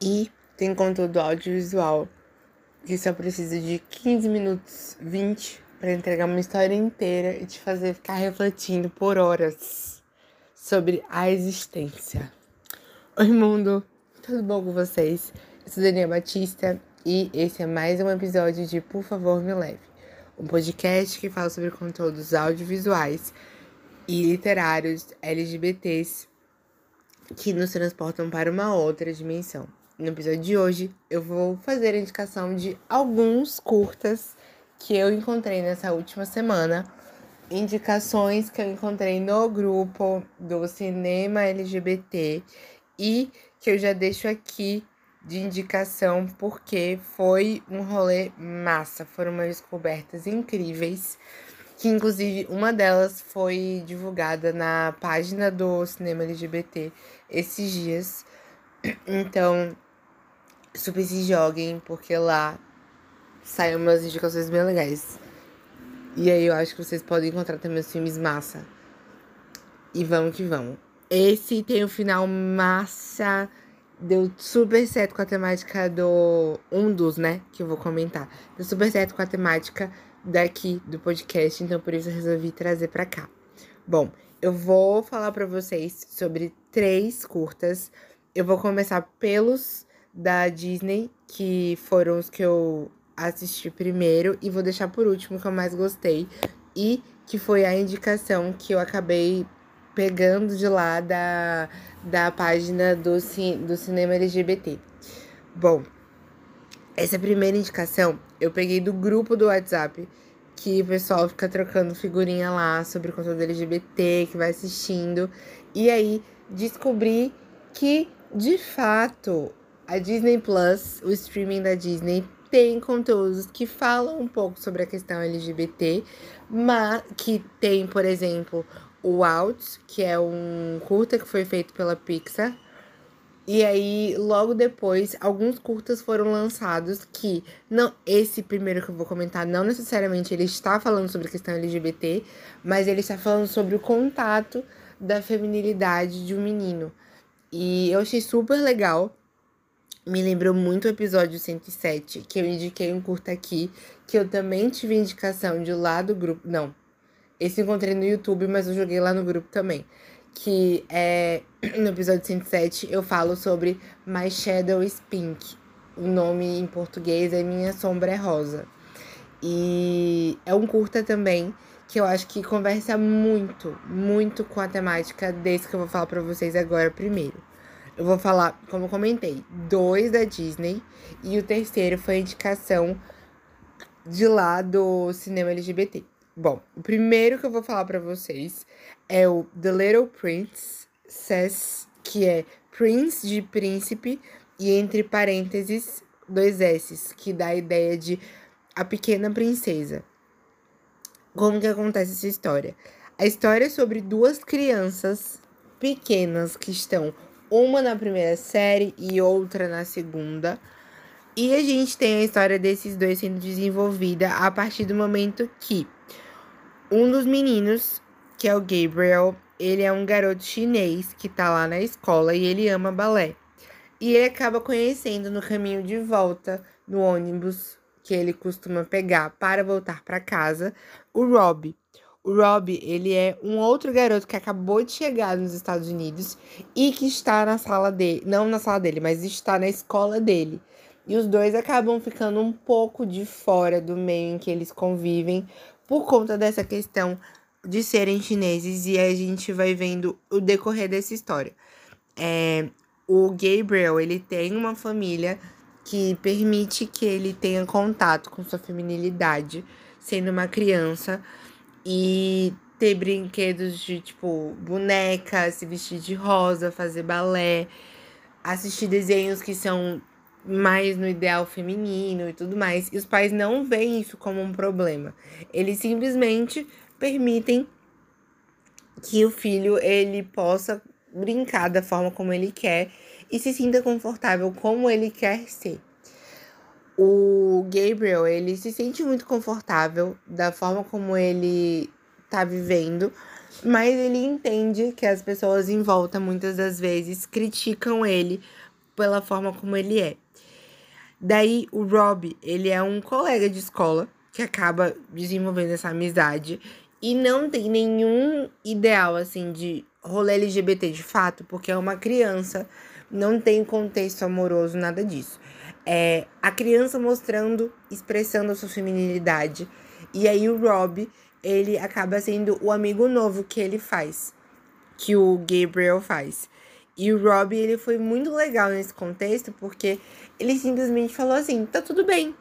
E tem conteúdo audiovisual que só precisa de 15 minutos, 20 para entregar uma história inteira e te fazer ficar refletindo por horas sobre a existência. Oi, mundo! Tudo bom com vocês? Eu sou Daniela Batista e esse é mais um episódio de Por Favor Me Leve, um podcast que fala sobre conteúdos audiovisuais e literários LGBTs que nos transportam para uma outra dimensão. No episódio de hoje, eu vou fazer a indicação de alguns curtas que eu encontrei nessa última semana. Indicações que eu encontrei no grupo do Cinema LGBT e que eu já deixo aqui de indicação porque foi um rolê massa, foram umas descobertas incríveis, que inclusive uma delas foi divulgada na página do Cinema LGBT esses dias. Então, super se joguem, porque lá saem umas indicações bem legais. E aí eu acho que vocês podem encontrar também os filmes massa. E vamos que vamos. Esse tem o final massa. Deu super certo com a temática do. Um dos, né? Que eu vou comentar. Deu super certo com a temática daqui do podcast. Então por isso eu resolvi trazer pra cá. Bom, eu vou falar pra vocês sobre três curtas. Eu vou começar pelos da Disney, que foram os que eu assisti primeiro, e vou deixar por último que eu mais gostei, e que foi a indicação que eu acabei pegando de lá da, da página do, do cinema LGBT. Bom, essa primeira indicação eu peguei do grupo do WhatsApp, que o pessoal fica trocando figurinha lá sobre o conteúdo LGBT, que vai assistindo. E aí descobri que, de fato, a Disney Plus, o streaming da Disney, tem conteúdos que falam um pouco sobre a questão LGBT, mas que tem, por exemplo, o Out, que é um curta que foi feito pela Pixar. E aí, logo depois, alguns curtas foram lançados que não, esse primeiro que eu vou comentar, não necessariamente ele está falando sobre a questão LGBT, mas ele está falando sobre o contato da feminilidade de um menino. E eu achei super legal me lembrou muito o episódio 107, que eu indiquei um curta aqui, que eu também tive indicação de lá do grupo. Não, esse encontrei no YouTube, mas eu joguei lá no grupo também. Que é no episódio 107 eu falo sobre My Shadow is Pink. O nome em português é Minha Sombra é Rosa. E é um curta também que eu acho que conversa muito, muito com a temática desse que eu vou falar para vocês agora primeiro. Eu vou falar, como eu comentei, dois da Disney e o terceiro foi indicação de lá do cinema LGBT. Bom, o primeiro que eu vou falar para vocês é o The Little Princess, que é Prince de príncipe e entre parênteses dois S, que dá a ideia de a pequena princesa. Como que acontece essa história? A história é sobre duas crianças pequenas que estão uma na primeira série e outra na segunda. E a gente tem a história desses dois sendo desenvolvida a partir do momento que um dos meninos, que é o Gabriel, ele é um garoto chinês que tá lá na escola e ele ama balé. E ele acaba conhecendo no caminho de volta no ônibus que ele costuma pegar para voltar para casa o Rob. O Rob, ele é um outro garoto que acabou de chegar nos Estados Unidos e que está na sala dele, não na sala dele, mas está na escola dele. E os dois acabam ficando um pouco de fora do meio em que eles convivem por conta dessa questão de serem chineses e a gente vai vendo o decorrer dessa história. É, o Gabriel, ele tem uma família que permite que ele tenha contato com sua feminilidade, sendo uma criança e ter brinquedos de tipo boneca, se vestir de rosa, fazer balé, assistir desenhos que são mais no ideal feminino e tudo mais. E os pais não veem isso como um problema. Eles simplesmente permitem que o filho ele possa brincar da forma como ele quer e se sinta confortável como ele quer ser. O Gabriel, ele se sente muito confortável da forma como ele tá vivendo, mas ele entende que as pessoas em volta muitas das vezes criticam ele pela forma como ele é. Daí o Rob, ele é um colega de escola que acaba desenvolvendo essa amizade e não tem nenhum ideal assim de rolê LGBT de fato, porque é uma criança, não tem contexto amoroso, nada disso. É a criança mostrando, expressando a sua feminilidade. E aí o Rob, ele acaba sendo o amigo novo que ele faz, que o Gabriel faz. E o Rob, ele foi muito legal nesse contexto, porque ele simplesmente falou assim: tá tudo bem,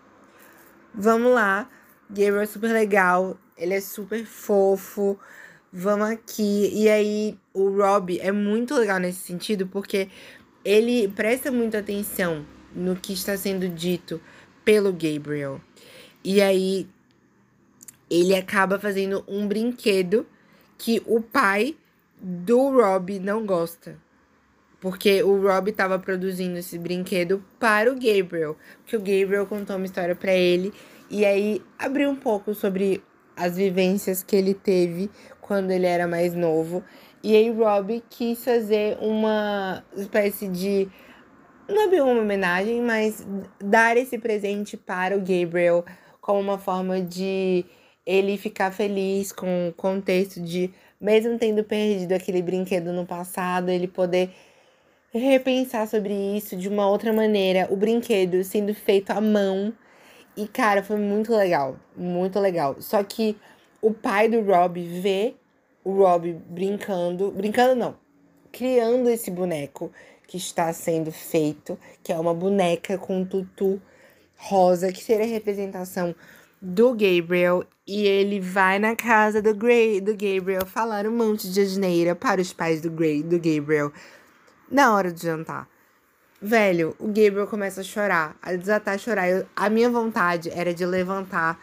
vamos lá. Gabriel é super legal, ele é super fofo, vamos aqui. E aí, o Rob é muito legal nesse sentido, porque ele presta muita atenção no que está sendo dito pelo Gabriel. E aí, ele acaba fazendo um brinquedo que o pai do Rob não gosta. Porque o Rob estava produzindo esse brinquedo para o Gabriel. Porque o Gabriel contou uma história para ele. E aí abriu um pouco sobre as vivências que ele teve quando ele era mais novo. E aí Rob quis fazer uma espécie de. Não é bem uma homenagem, mas dar esse presente para o Gabriel como uma forma de ele ficar feliz com o contexto de, mesmo tendo perdido aquele brinquedo no passado, ele poder repensar sobre isso de uma outra maneira. O brinquedo sendo feito à mão. E, cara, foi muito legal. Muito legal. Só que o pai do Rob vê o Rob brincando. Brincando, não. Criando esse boneco que está sendo feito. Que é uma boneca com um tutu rosa, que seria a representação do Gabriel. E ele vai na casa do, Gray, do Gabriel falar um monte de asneira para os pais do, Gray, do Gabriel na hora de jantar. Velho, o Gabriel começa a chorar, a desatar a chorar. Eu, a minha vontade era de levantar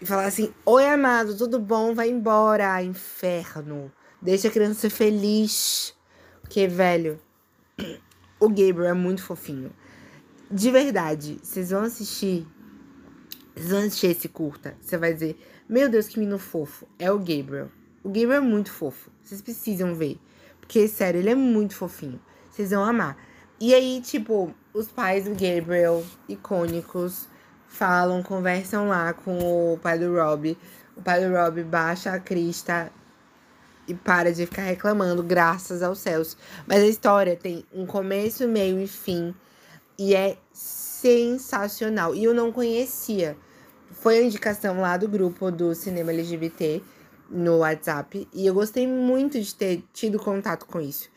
e falar assim: Oi, amado, tudo bom? Vai embora, inferno. Deixa a criança ser feliz. Porque, velho, o Gabriel é muito fofinho. De verdade, vocês vão assistir. Vocês vão assistir esse curta. Você vai dizer: Meu Deus, que menino fofo. É o Gabriel. O Gabriel é muito fofo. Vocês precisam ver. Porque, sério, ele é muito fofinho. Vocês vão amar. E aí, tipo, os pais do Gabriel, icônicos, falam, conversam lá com o pai do Rob. O pai do Rob baixa a crista e para de ficar reclamando, graças aos céus. Mas a história tem um começo, meio e fim. E é sensacional. E eu não conhecia. Foi a indicação lá do grupo do Cinema LGBT no WhatsApp e eu gostei muito de ter tido contato com isso,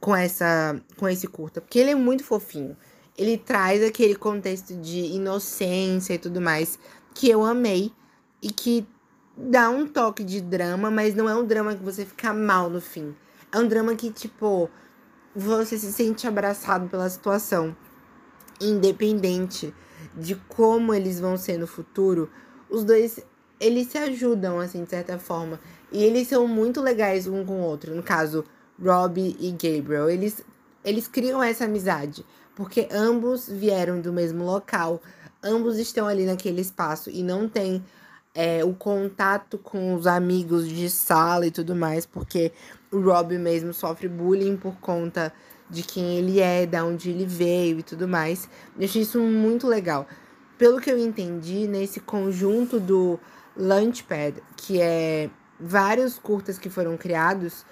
com essa, com esse curta, porque ele é muito fofinho. Ele traz aquele contexto de inocência e tudo mais que eu amei e que dá um toque de drama, mas não é um drama que você fica mal no fim. É um drama que tipo você se sente abraçado pela situação, independente de como eles vão ser no futuro. Os dois eles se ajudam, assim, de certa forma. E eles são muito legais um com o outro. No caso, Robbie e Gabriel. Eles, eles criam essa amizade. Porque ambos vieram do mesmo local. Ambos estão ali naquele espaço e não tem é, o contato com os amigos de sala e tudo mais. Porque o Robbie mesmo sofre bullying por conta de quem ele é, de onde ele veio e tudo mais. Eu achei isso muito legal. Pelo que eu entendi, nesse conjunto do Launchpad, que é vários curtas que foram criados.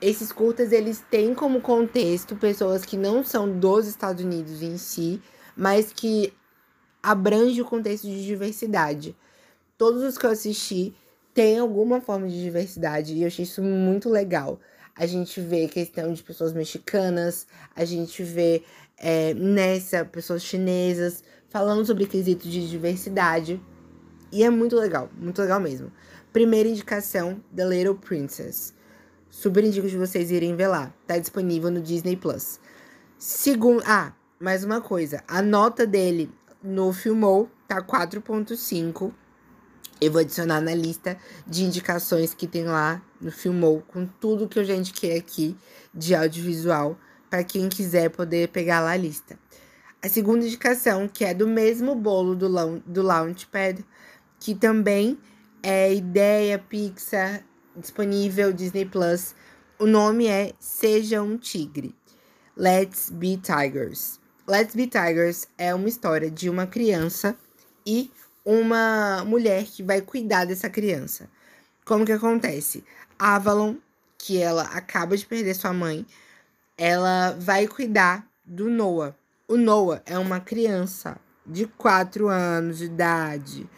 Esses curtas eles têm como contexto pessoas que não são dos Estados Unidos em si, mas que abrange o contexto de diversidade. Todos os que eu assisti têm alguma forma de diversidade e eu achei isso muito legal. A gente vê questão de pessoas mexicanas, a gente vê é, nessa pessoas chinesas falando sobre quesito de diversidade. E é muito legal, muito legal mesmo. Primeira indicação, The Little Princess. Super indico de vocês irem ver lá. Tá disponível no Disney Plus. Segundo. Ah, mais uma coisa. A nota dele no Filmou tá 4.5. Eu vou adicionar na lista de indicações que tem lá no Filmou, com tudo que eu já indiquei aqui de audiovisual, para quem quiser poder pegar lá a lista. A segunda indicação, que é do mesmo bolo do, do Launchpad, que também é ideia Pixar disponível Disney Plus. O nome é Seja um Tigre. Let's Be Tigers. Let's Be Tigers é uma história de uma criança e uma mulher que vai cuidar dessa criança. Como que acontece? Avalon, que ela acaba de perder sua mãe, ela vai cuidar do Noah. O Noah é uma criança de 4 anos de idade.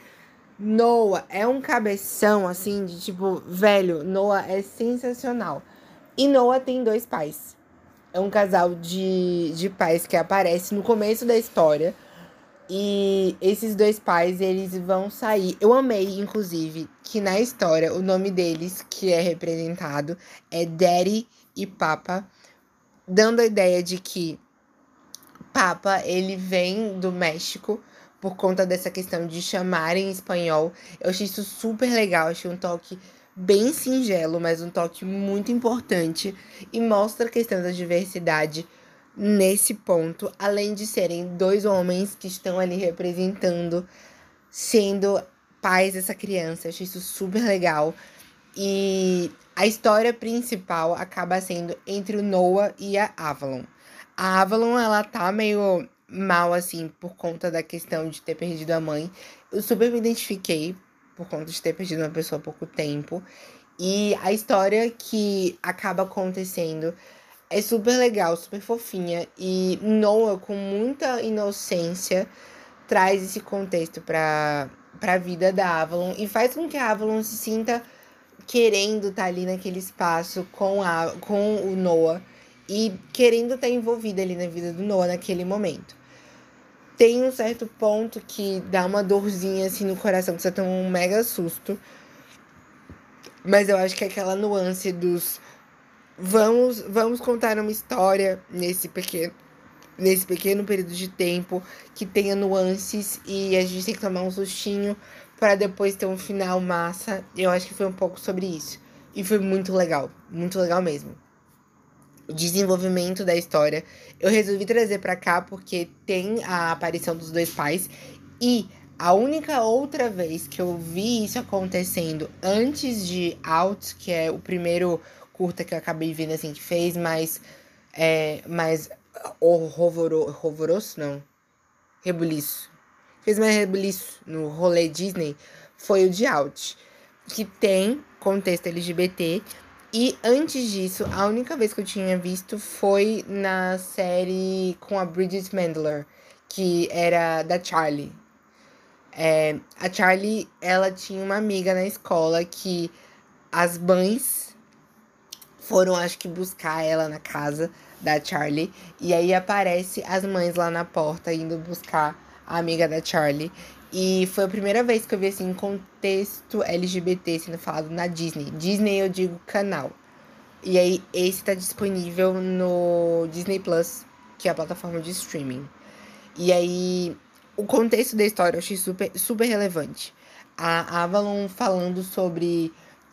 Noah é um cabeção assim de tipo, velho, Noah é sensacional. E Noah tem dois pais. É um casal de, de pais que aparece no começo da história. E esses dois pais, eles vão sair. Eu amei, inclusive, que na história o nome deles, que é representado, é Daddy e Papa, dando a ideia de que Papa, ele vem do México por conta dessa questão de chamar em espanhol. Eu achei isso super legal, achei um toque bem singelo, mas um toque muito importante e mostra a questão da diversidade nesse ponto, além de serem dois homens que estão ali representando, sendo pais dessa criança. Eu achei isso super legal. E a história principal acaba sendo entre o Noah e a Avalon. A Avalon, ela tá meio mal, assim, por conta da questão de ter perdido a mãe. Eu super me identifiquei por conta de ter perdido uma pessoa há pouco tempo. E a história que acaba acontecendo é super legal, super fofinha. E Noah, com muita inocência, traz esse contexto para a vida da Avalon e faz com que a Avalon se sinta querendo estar tá ali naquele espaço com, a, com o Noah e querendo estar tá envolvida ali na vida do Noah naquele momento. Tem um certo ponto que dá uma dorzinha assim no coração, que você toma um mega susto. Mas eu acho que é aquela nuance dos vamos, vamos contar uma história nesse pequeno, nesse pequeno período de tempo que tenha nuances e a gente tem que tomar um sustinho para depois ter um final massa. Eu acho que foi um pouco sobre isso. E foi muito legal, muito legal mesmo. O desenvolvimento da história. Eu resolvi trazer para cá porque tem a aparição dos dois pais e a única outra vez que eu vi isso acontecendo antes de Out, que é o primeiro curta que eu acabei vendo, assim, que fez mais. É, mais horroroso, não. Rebuliço. Fez mais rebuliço no rolê Disney foi o de Out, que tem contexto LGBT. E antes disso, a única vez que eu tinha visto foi na série com a Bridget Mendler, que era da Charlie. É, a Charlie, ela tinha uma amiga na escola que as mães foram, acho que, buscar ela na casa da Charlie. E aí aparece as mães lá na porta indo buscar a amiga da Charlie. E foi a primeira vez que eu vi assim contexto LGBT sendo falado na Disney. Disney eu digo canal. E aí esse tá disponível no Disney Plus, que é a plataforma de streaming. E aí o contexto da história eu achei super, super relevante. A Avalon falando sobre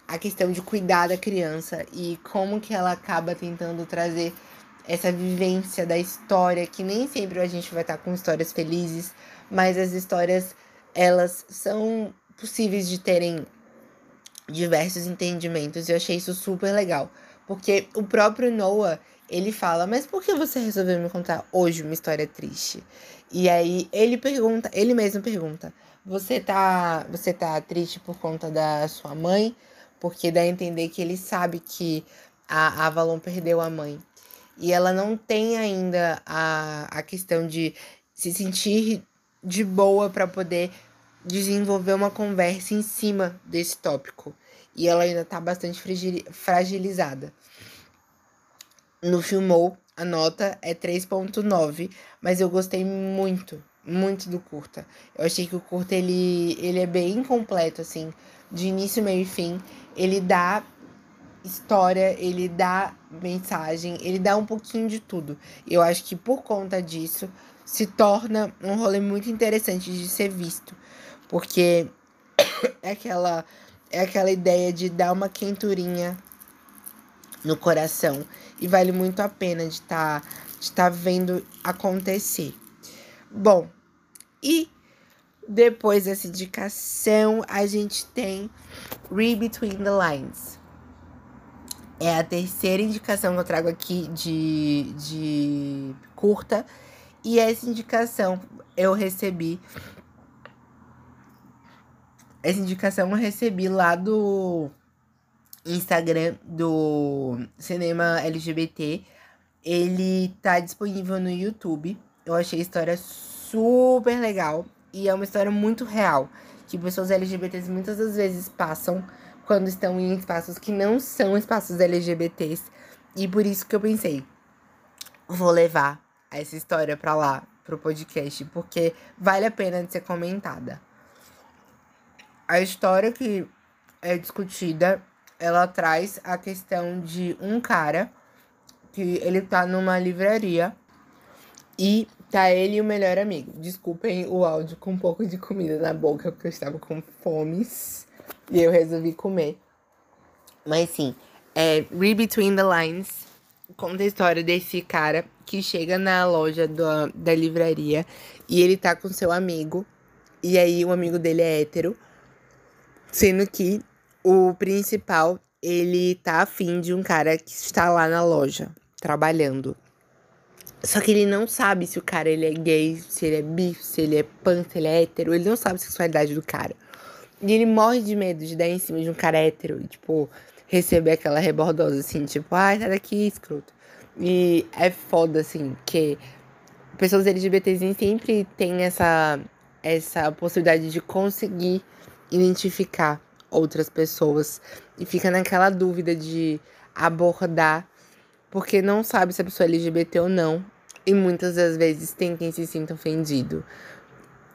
a questão de cuidar da criança e como que ela acaba tentando trazer essa vivência da história, que nem sempre a gente vai estar com histórias felizes, mas as histórias elas são possíveis de terem diversos entendimentos. E eu achei isso super legal, porque o próprio Noah, ele fala: "Mas por que você resolveu me contar hoje uma história triste?" E aí ele pergunta, ele mesmo pergunta: "Você tá, você tá triste por conta da sua mãe?" Porque dá a entender que ele sabe que a Avalon perdeu a mãe. E ela não tem ainda a, a questão de se sentir de boa para poder desenvolver uma conversa em cima desse tópico. E ela ainda tá bastante fragilizada. No Filmou, a nota é 3.9, mas eu gostei muito, muito do curta. Eu achei que o curta ele, ele é bem completo, assim, de início, meio e fim ele dá história, ele dá mensagem, ele dá um pouquinho de tudo. Eu acho que por conta disso se torna um rolê muito interessante de ser visto, porque é aquela é aquela ideia de dar uma quenturinha no coração e vale muito a pena de estar tá, de tá vendo acontecer. Bom, e depois dessa indicação, a gente tem Read Between the Lines. É a terceira indicação que eu trago aqui de, de curta. E essa indicação eu recebi. Essa indicação eu recebi lá do Instagram do Cinema LGBT. Ele tá disponível no YouTube. Eu achei a história super legal. E é uma história muito real. Que pessoas LGBTs muitas das vezes passam quando estão em espaços que não são espaços LGBTs. E por isso que eu pensei, vou levar essa história para lá, pro podcast, porque vale a pena de ser comentada. A história que é discutida, ela traz a questão de um cara que ele tá numa livraria e tá ele e o melhor amigo. Desculpem o áudio com um pouco de comida na boca, porque eu estava com fomes. E eu resolvi comer. Mas sim, é Read Between the Lines conta a história desse cara que chega na loja do, da livraria e ele tá com seu amigo. E aí o amigo dele é hétero. Sendo que o principal, ele tá afim de um cara que está lá na loja, trabalhando. Só que ele não sabe se o cara ele é gay, se ele é bi, se ele é pan, se ele é hétero. Ele não sabe a sexualidade do cara. E ele morre de medo de dar em cima de um cara hétero e, tipo, receber aquela rebordosa, assim, tipo, ai, sai daqui, escroto. E é foda, assim, que pessoas LGBTs sempre têm essa, essa possibilidade de conseguir identificar outras pessoas e fica naquela dúvida de abordar porque não sabe se a pessoa é LGBT ou não e muitas das vezes tem quem se sinta ofendido.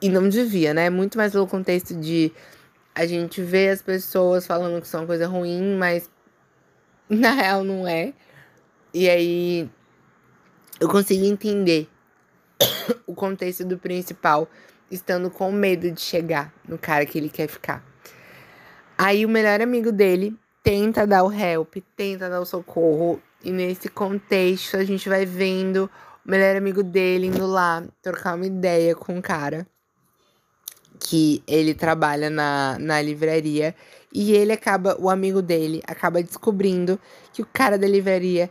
E não devia, né? Muito mais pelo contexto de a gente vê as pessoas falando que são uma coisa ruim, mas na real não é. E aí eu consigo entender o contexto do principal estando com medo de chegar no cara que ele quer ficar. Aí o melhor amigo dele tenta dar o help, tenta dar o socorro, e nesse contexto a gente vai vendo o melhor amigo dele indo lá trocar uma ideia com o cara que ele trabalha na, na livraria e ele acaba, o amigo dele acaba descobrindo que o cara da livraria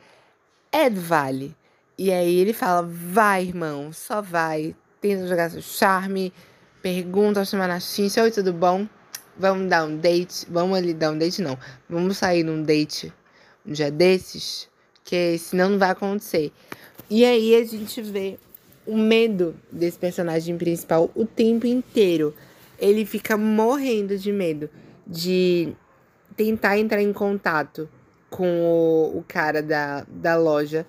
é do Vale. E aí ele fala: vai, irmão, só vai. Tenta jogar seu charme, pergunta, chama na chincha, oi, tudo bom? Vamos dar um date. Vamos ali dar um date, não. Vamos sair num date um dia desses, que senão não vai acontecer. E aí a gente vê o medo desse personagem principal o tempo inteiro. Ele fica morrendo de medo de tentar entrar em contato com o, o cara da, da loja,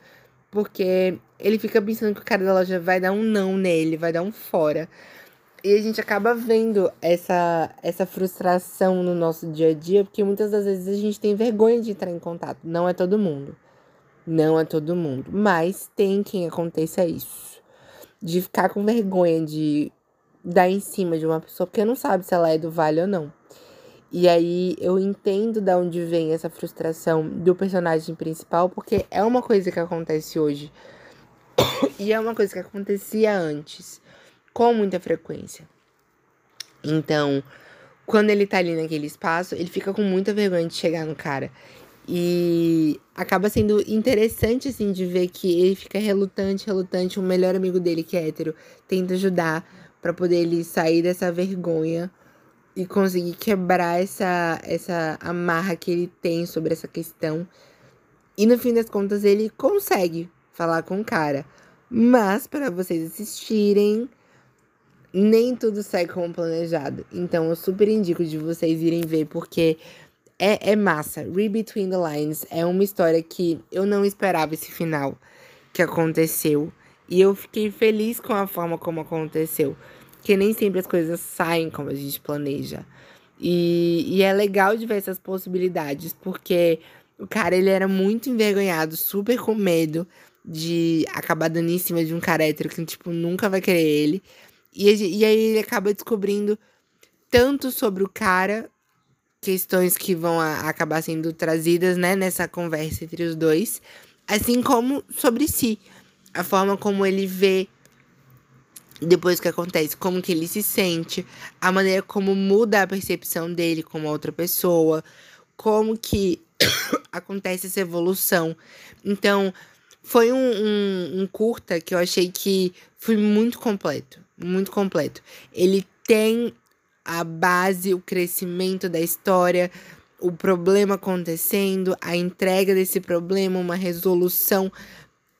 porque ele fica pensando que o cara da loja vai dar um não nele, vai dar um fora. E a gente acaba vendo essa, essa frustração no nosso dia a dia, porque muitas das vezes a gente tem vergonha de entrar em contato. Não é todo mundo. Não é todo mundo. Mas tem quem aconteça isso de ficar com vergonha de dar em cima de uma pessoa porque não sabe se ela é do vale ou não. E aí eu entendo de onde vem essa frustração do personagem principal, porque é uma coisa que acontece hoje. e é uma coisa que acontecia antes, com muita frequência. Então, quando ele tá ali naquele espaço, ele fica com muita vergonha de chegar no cara. E acaba sendo interessante, assim, de ver que ele fica relutante, relutante. O melhor amigo dele, que é hétero, tenta ajudar para poder ele sair dessa vergonha e conseguir quebrar essa, essa amarra que ele tem sobre essa questão. E no fim das contas, ele consegue falar com o cara. Mas, para vocês assistirem, nem tudo sai como planejado. Então, eu super indico de vocês irem ver, porque é, é massa. Read Between the Lines é uma história que eu não esperava esse final que aconteceu. E eu fiquei feliz com a forma como aconteceu. Que nem sempre as coisas saem como a gente planeja. E, e é legal de ver essas possibilidades, porque o cara ele era muito envergonhado, super com medo de acabar dando em cima de um cara hétero que, tipo, nunca vai querer ele. E, e aí ele acaba descobrindo tanto sobre o cara questões que vão a, acabar sendo trazidas né, nessa conversa entre os dois, assim como sobre si, a forma como ele vê depois que acontece, como que ele se sente, a maneira como muda a percepção dele como outra pessoa, como que acontece essa evolução. Então, foi um, um, um, curta que eu achei que foi muito completo. Muito completo. Ele tem a base, o crescimento da história, o problema acontecendo, a entrega desse problema, uma resolução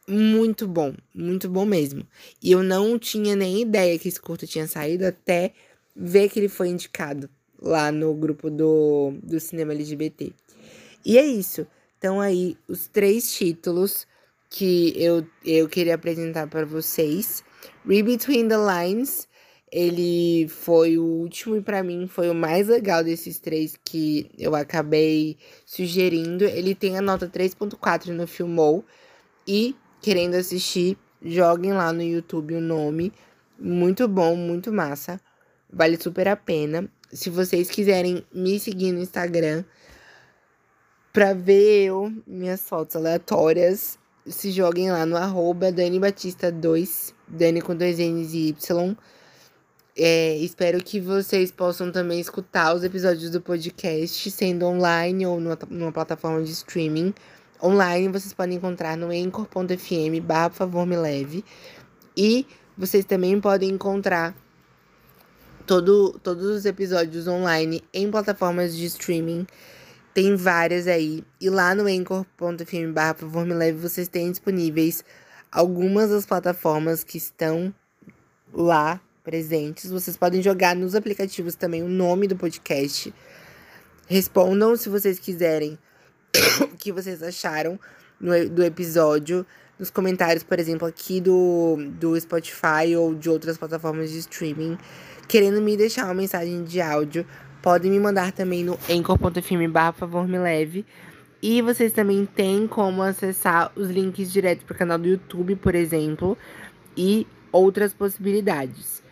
muito bom, muito bom mesmo. E eu não tinha nem ideia que esse curto tinha saído até ver que ele foi indicado lá no grupo do, do cinema LGBT. E é isso. Então aí os três títulos que eu, eu queria apresentar para vocês. Read Between the Lines, ele foi o último e para mim foi o mais legal desses três que eu acabei sugerindo. Ele tem a nota 3.4 no Filmou e querendo assistir, joguem lá no YouTube o nome. Muito bom, muito massa. Vale super a pena. Se vocês quiserem me seguir no Instagram pra ver eu, minhas fotos aleatórias, se joguem lá no arroba Dani Batista 2, Dani com dois N's e Y. É, espero que vocês possam também escutar os episódios do podcast, sendo online ou numa, numa plataforma de streaming. Online vocês podem encontrar no anchor.fm barra por favor me leve. E vocês também podem encontrar todo, todos os episódios online em plataformas de streaming. Tem várias aí. E lá no anchor.fm barra por favor me leve vocês têm disponíveis algumas das plataformas que estão lá presentes. Vocês podem jogar nos aplicativos também o nome do podcast. Respondam se vocês quiserem o que vocês acharam no, do episódio nos comentários, por exemplo, aqui do, do Spotify ou de outras plataformas de streaming. Querendo me deixar uma mensagem de áudio, podem me mandar também no anchor.fm barra favor me leve. E vocês também têm como acessar os links direto para o canal do YouTube, por exemplo, e outras possibilidades.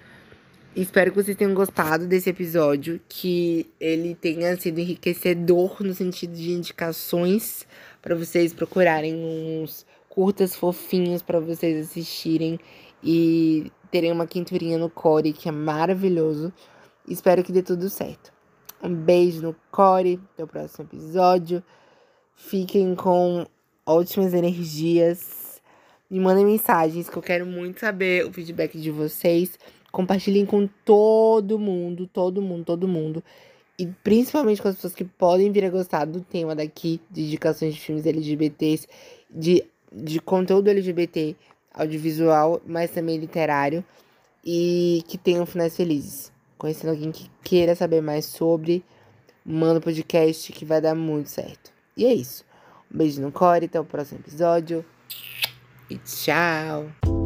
Espero que vocês tenham gostado desse episódio, que ele tenha sido enriquecedor no sentido de indicações para vocês procurarem uns curtas fofinhos para vocês assistirem e terem uma quinturinha no core que é maravilhoso. Espero que dê tudo certo. Um beijo no core, até o próximo episódio. Fiquem com ótimas energias. Me mandem mensagens que eu quero muito saber o feedback de vocês. Compartilhem com todo mundo, todo mundo, todo mundo. E principalmente com as pessoas que podem vir a gostar do tema daqui, de indicações de filmes LGBTs, de, de conteúdo LGBT, audiovisual, mas também literário. E que tenham finais felizes. Conhecendo alguém que queira saber mais sobre, manda o um podcast que vai dar muito certo. E é isso. Um beijo no core, até o próximo episódio. E tchau!